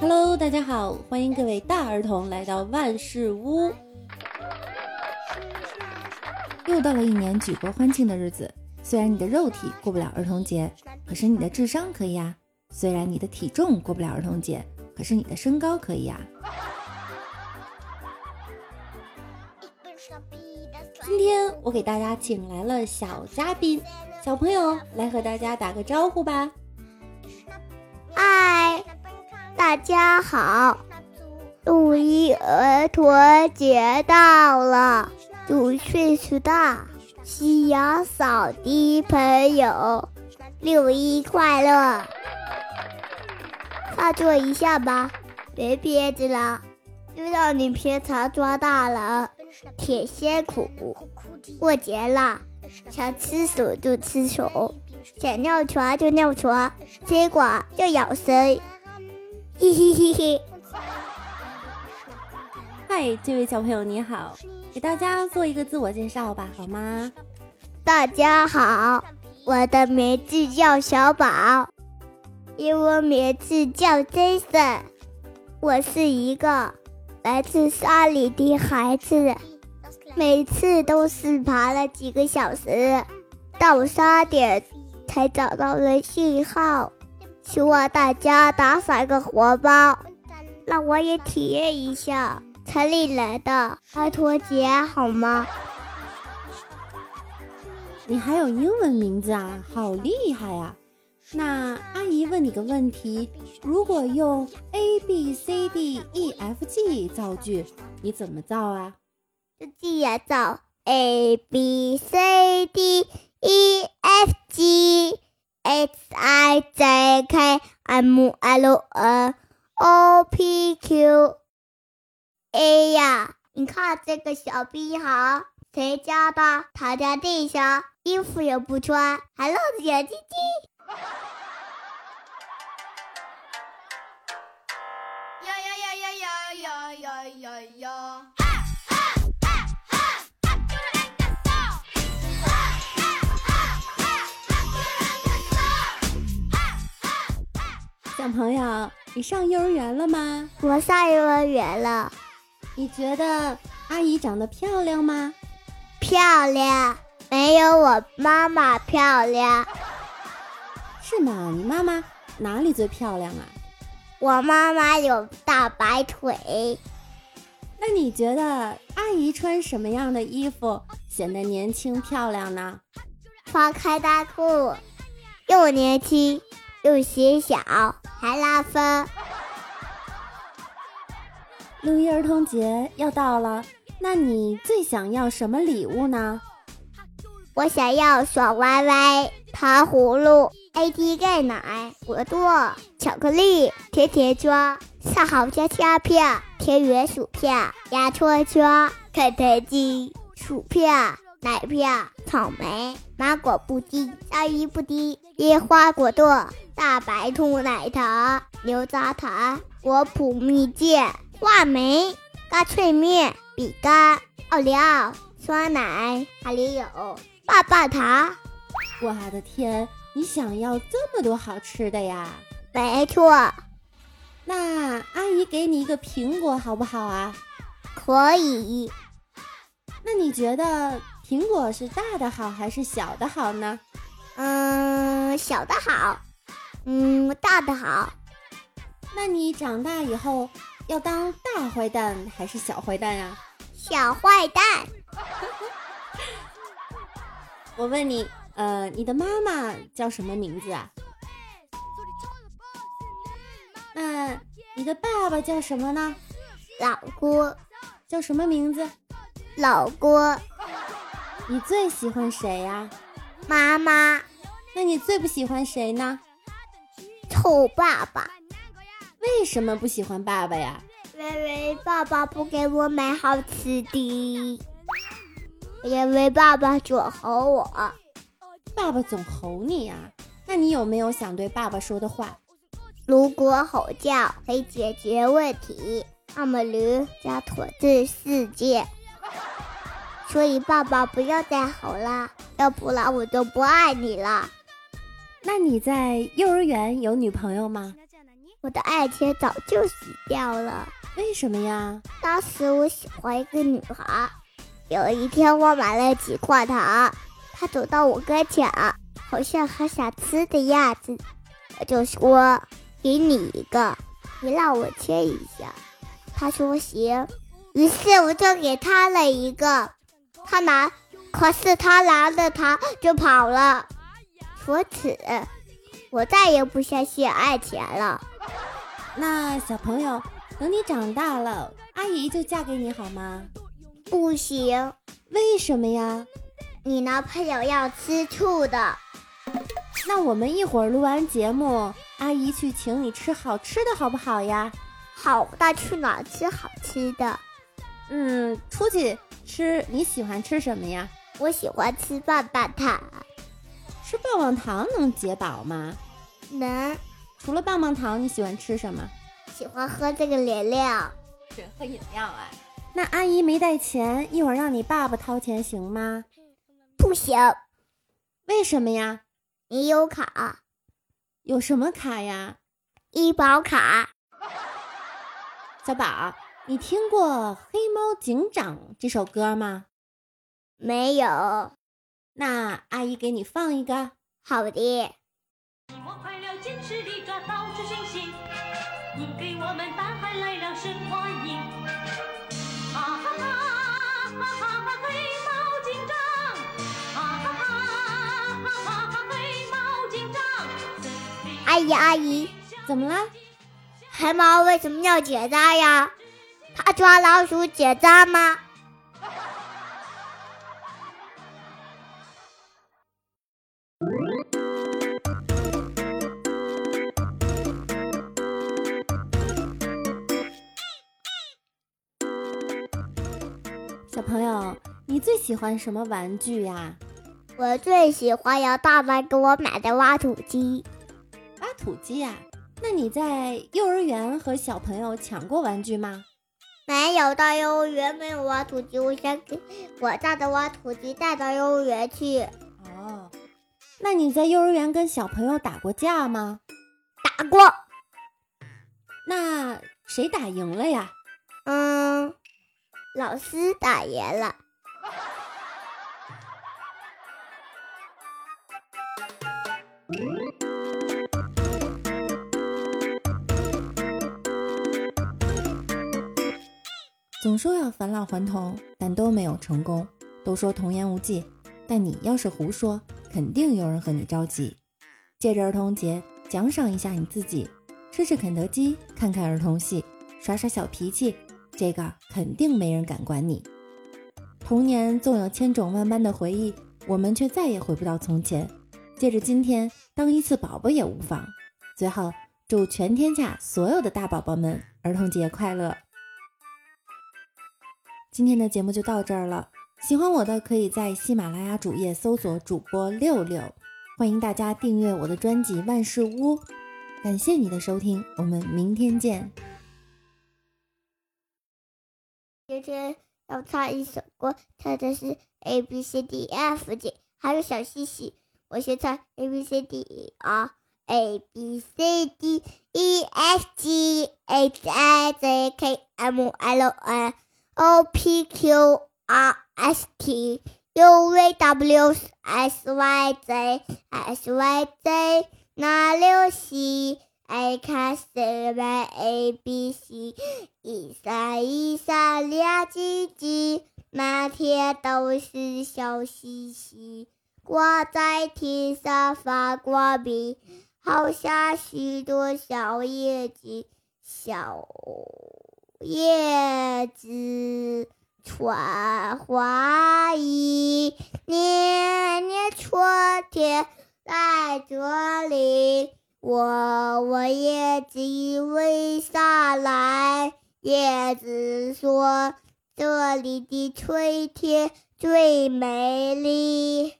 Hello，大家好，欢迎各位大儿童来到万事屋。又到了一年举国欢庆的日子，虽然你的肉体过不了儿童节，可是你的智商可以呀；虽然你的体重过不了儿童节，可是你的身高可以呀。今天我给大家请来了小嘉宾，小朋友来和大家打个招呼吧。嗨，大家好！五一儿童节到了，祝岁数大、夕阳扫地朋友六一快乐！发作一下吧，别憋着了，知道你平常抓大了，挺辛苦。过节了，想吃手就吃手，想尿床就尿床，结果就咬舌。嘿嘿嘿嘿，嗨，这位小朋友你好，给大家做一个自我介绍吧，好吗？大家好，我的名字叫小宝，英文名字叫 Jason，我是一个来自山里的孩子，每次都是爬了几个小时，到三点才找到了信号。希望大家打赏个红包，让我也体验一下城里来的儿童节，好吗？你还有英文名字啊，好厉害呀！那阿姨问你个问题：如果用 A B C D E F G 造句，你怎么造啊？就记也造 A B C D E F G H I J K M L N O P Q A 呀！你看这个小逼孩，谁家的？躺在地上，衣服也不穿，还露着小鸡鸡。呀呀呀呀呀呀呀呀呀！小朋友，你上幼儿园了吗？我上幼儿园了，你觉得阿姨长得漂亮吗？漂亮，没有我妈妈漂亮。是吗？你妈妈哪里最漂亮啊？我妈妈有大白腿，那你觉得阿姨穿什么样的衣服显得年轻漂亮呢？穿开大裤，又年轻又显小，还拉风。六一儿童节要到了，那你最想要什么礼物呢？我想要爽歪歪、糖葫芦、AD 钙奶、果冻、巧克力、甜甜圈、上好佳虾片、田园薯片、牙戳圈、肯德基薯片、奶片、草莓、芒果布丁、鲨鱼布丁、烟花果冻、大白兔奶糖、牛轧糖、果脯蜜饯、话梅、干脆面、饼干、奥利奥、酸奶，还里有棒棒糖。我的天，你想要这么多好吃的呀？没错，那阿姨给你一个苹果好不好啊？可以。那你觉得苹果是大的好还是小的好呢？嗯，小的好，嗯，大的好。那你长大以后要当大坏蛋还是小坏蛋呀？小坏蛋，我问你，呃，你的妈妈叫什么名字啊？那你的爸爸叫什么呢？老郭，叫什么名字？老郭，你最喜欢谁呀？妈妈，那你最不喜欢谁呢？臭爸爸，为什么不喜欢爸爸呀？因为爸爸不给我买好吃的，因为爸爸总吼我。爸爸总吼你啊、那你有没有想对爸爸说的话？如果吼叫可以解决问题，那么驴将统治世界。所以爸爸不要再吼了，要不然我就不爱你了。那你在幼儿园有女朋友吗？我的爱情早就死掉了。为什么呀？当时我喜欢一个女孩，有一天我买了几块糖，她走到我跟前，好像很想吃的样子，我就说：“给你一个，你让我切一下。”他说行，于是我就给他了一个，他拿，可是他拿着糖就跑了。从此，我再也不相信爱情了。那小朋友，等你长大了，阿姨就嫁给你好吗？不行，为什么呀？你男朋友要吃醋的。那我们一会儿录完节目，阿姨去请你吃好吃的，好不好呀？好，那去哪吃好吃的？嗯，出去吃。你喜欢吃什么呀？我喜欢吃棒棒糖。吃棒棒糖能解饱吗？能。除了棒棒糖，你喜欢吃什么？喜欢喝这个饮料。是喝饮料啊？那阿姨没带钱，一会儿让你爸爸掏钱行吗？不行。为什么呀？你有卡。有什么卡呀？医保卡。小宝，你听过《黑猫警长》这首歌吗？没有。那阿姨给你放一个。好的。姨阿姨，怎么了？黑猫为什么要结扎呀？它抓老鼠结扎吗？小朋友，你最喜欢什么玩具呀？我最喜欢姚大妈给我买的挖土机。挖土鸡呀？那你在幼儿园和小朋友抢过玩具吗？没有，到幼儿园没有挖土机，我想给我家的挖土机带到幼儿园去。哦，那你在幼儿园跟小朋友打过架吗？打过。那谁打赢了呀？嗯。老师打赢了。总说要返老还童，但都没有成功。都说童言无忌，但你要是胡说，肯定有人和你着急。借着儿童节，奖赏一下你自己，吃吃肯德基，看看儿童戏，耍耍小脾气。这个肯定没人敢管你。童年纵有千种万般的回忆，我们却再也回不到从前。借着今天，当一次宝宝也无妨。最后，祝全天下所有的大宝宝们儿童节快乐！今天的节目就到这儿了。喜欢我的可以在喜马拉雅主页搜索主播六六，欢迎大家订阅我的专辑万事屋。感谢你的收听，我们明天见。今天要唱一首歌，唱的是 A B C D F G，还有小西西。我先唱 A B C D 啊，A B C D E F G H I J K M L N O P Q R S T U V W S Y Z S Y Z 那六西。I can say A B C，一闪一闪亮晶晶，满天都是小星星，挂在天上发光明，好像许多小眼睛，小叶子穿花衣，年年春天来这里。我我叶子为啥来？叶子说：“这里的春天最美丽。”